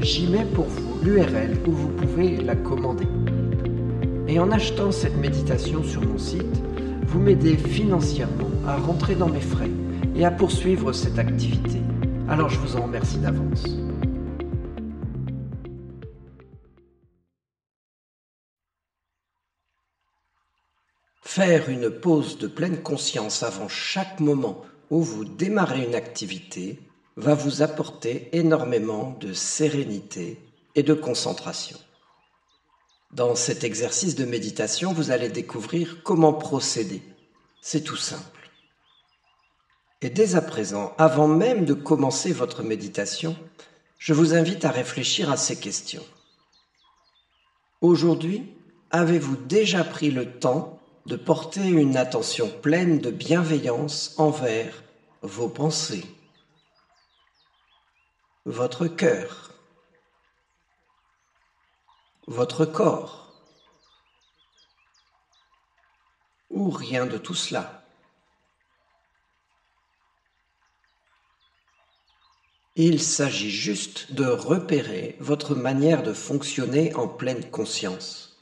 j'y mets pour vous l'URL où vous pouvez la commander. Et en achetant cette méditation sur mon site, vous m'aidez financièrement à rentrer dans mes frais et à poursuivre cette activité. Alors je vous en remercie d'avance. Faire une pause de pleine conscience avant chaque moment où vous démarrez une activité va vous apporter énormément de sérénité et de concentration. Dans cet exercice de méditation, vous allez découvrir comment procéder. C'est tout simple. Et dès à présent, avant même de commencer votre méditation, je vous invite à réfléchir à ces questions. Aujourd'hui, avez-vous déjà pris le temps de porter une attention pleine de bienveillance envers vos pensées, votre cœur, votre corps, ou rien de tout cela. Il s'agit juste de repérer votre manière de fonctionner en pleine conscience.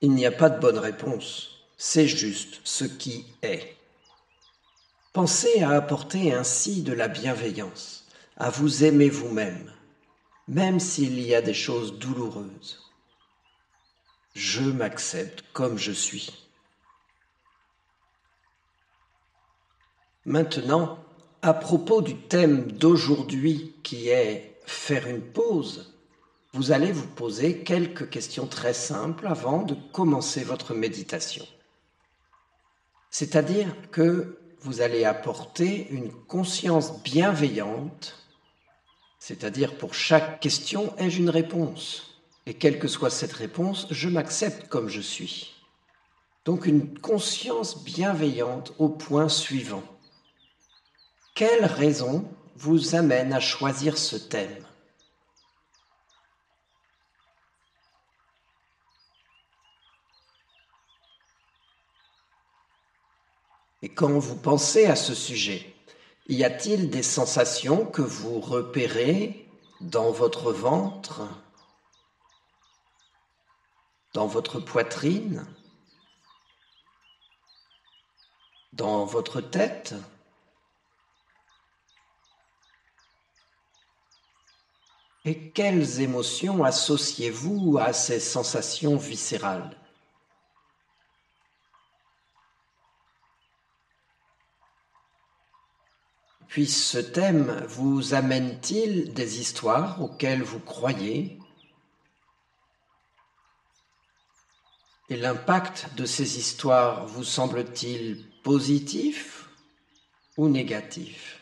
Il n'y a pas de bonne réponse c'est juste ce qui est. Pensez à apporter ainsi de la bienveillance, à vous aimer vous-même, même s'il y a des choses douloureuses. Je m'accepte comme je suis. Maintenant, à propos du thème d'aujourd'hui qui est faire une pause, vous allez vous poser quelques questions très simples avant de commencer votre méditation. C'est-à-dire que vous allez apporter une conscience bienveillante, c'est-à-dire pour chaque question, ai-je une réponse Et quelle que soit cette réponse, je m'accepte comme je suis. Donc une conscience bienveillante au point suivant. Quelle raison vous amène à choisir ce thème? Et quand vous pensez à ce sujet, y a-t-il des sensations que vous repérez dans votre ventre, dans votre poitrine, dans votre tête? Et quelles émotions associez-vous à ces sensations viscérales? Puis ce thème vous amène-t-il des histoires auxquelles vous croyez? Et l'impact de ces histoires vous semble-t-il positif ou négatif?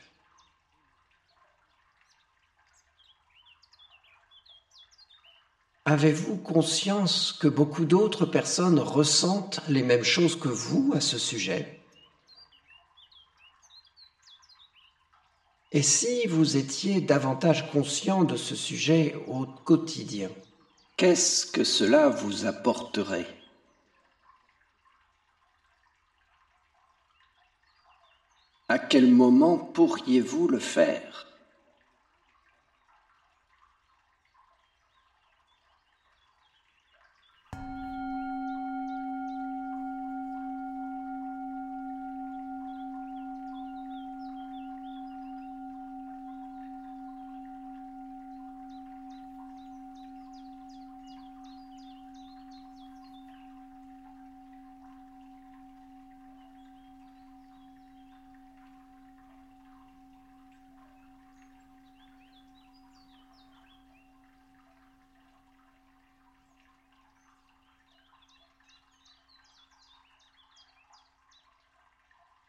Avez-vous conscience que beaucoup d'autres personnes ressentent les mêmes choses que vous à ce sujet? Et si vous étiez davantage conscient de ce sujet au quotidien, Qu'est-ce que cela vous apporterait? À quel moment pourriez-vous le faire?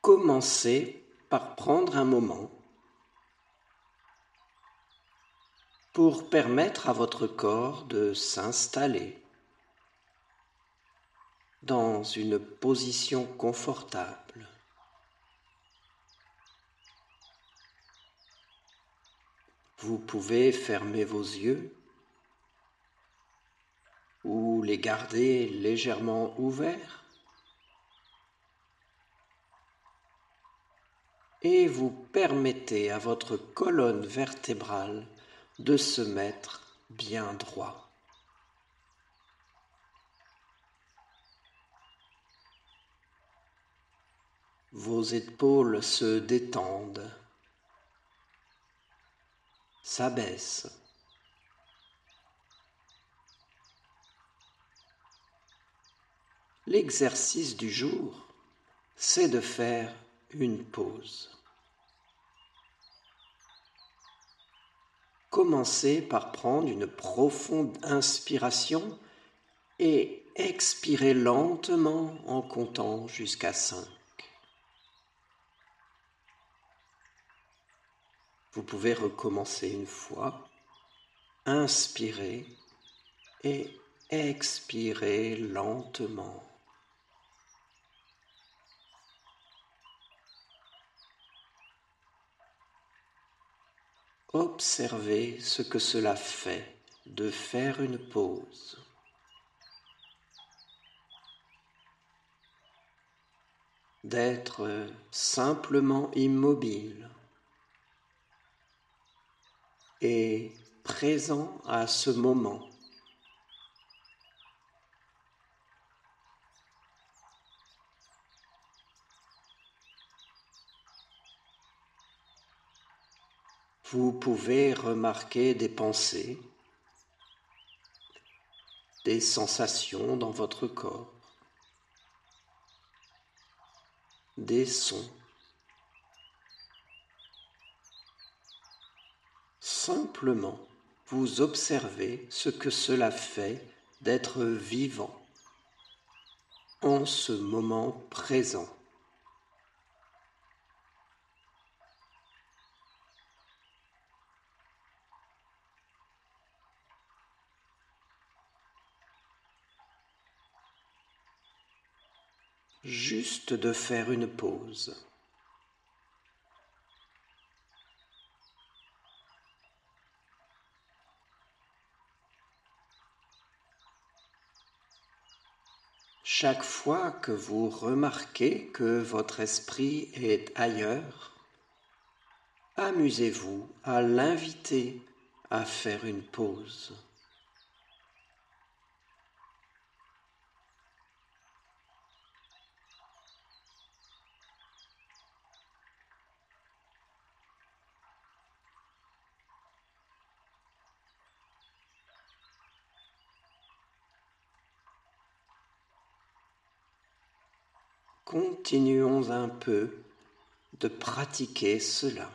Commencez par prendre un moment pour permettre à votre corps de s'installer dans une position confortable. Vous pouvez fermer vos yeux ou les garder légèrement ouverts. Et vous permettez à votre colonne vertébrale de se mettre bien droit. Vos épaules se détendent, s'abaissent. L'exercice du jour, c'est de faire une pause. Commencez par prendre une profonde inspiration et expirez lentement en comptant jusqu'à 5. Vous pouvez recommencer une fois, inspirez et expirez lentement. Observez ce que cela fait de faire une pause. D'être simplement immobile et présent à ce moment. Vous pouvez remarquer des pensées, des sensations dans votre corps, des sons. Simplement, vous observez ce que cela fait d'être vivant en ce moment présent. Juste de faire une pause. Chaque fois que vous remarquez que votre esprit est ailleurs, amusez-vous à l'inviter à faire une pause. Continuons un peu de pratiquer cela.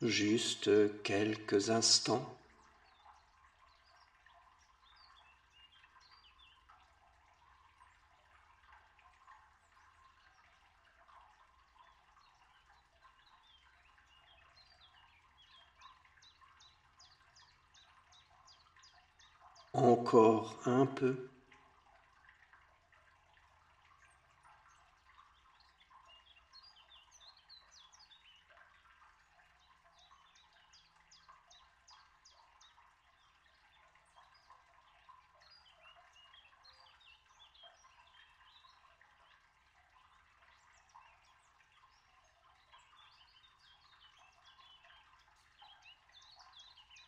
Juste quelques instants. Encore un peu.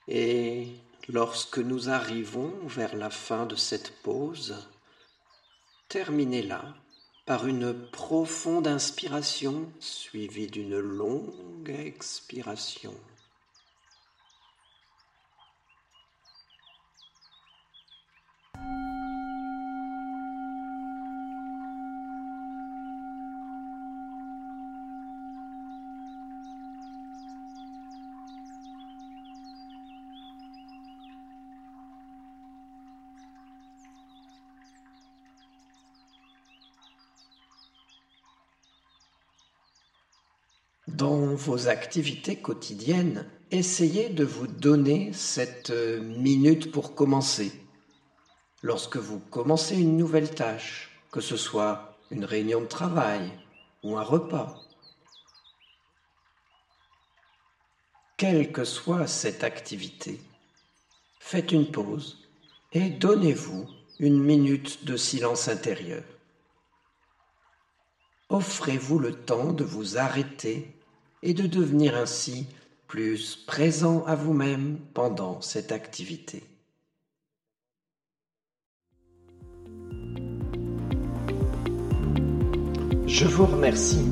Et lorsque nous arrivons vers la fin de cette pause, terminez-la par une profonde inspiration suivie d'une longue expiration. Dans vos activités quotidiennes, essayez de vous donner cette euh, minute pour commencer. Lorsque vous commencez une nouvelle tâche, que ce soit une réunion de travail ou un repas, quelle que soit cette activité, faites une pause et donnez-vous une minute de silence intérieur. Offrez-vous le temps de vous arrêter et de devenir ainsi plus présent à vous-même pendant cette activité. Je vous remercie.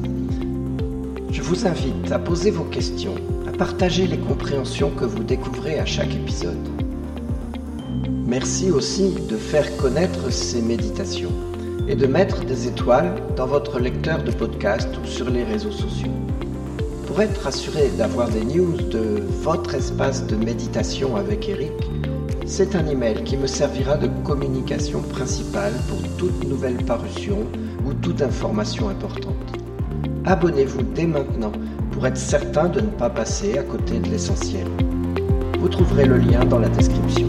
Je vous invite à poser vos questions, à partager les compréhensions que vous découvrez à chaque épisode. Merci aussi de faire connaître ces méditations et de mettre des étoiles dans votre lecteur de podcast ou sur les réseaux sociaux. Pour être assuré d'avoir des news de votre espace de méditation avec Eric, c'est un email qui me servira de communication principale pour toute nouvelle parution ou toute information importante. Abonnez-vous dès maintenant pour être certain de ne pas passer à côté de l'essentiel. Vous trouverez le lien dans la description.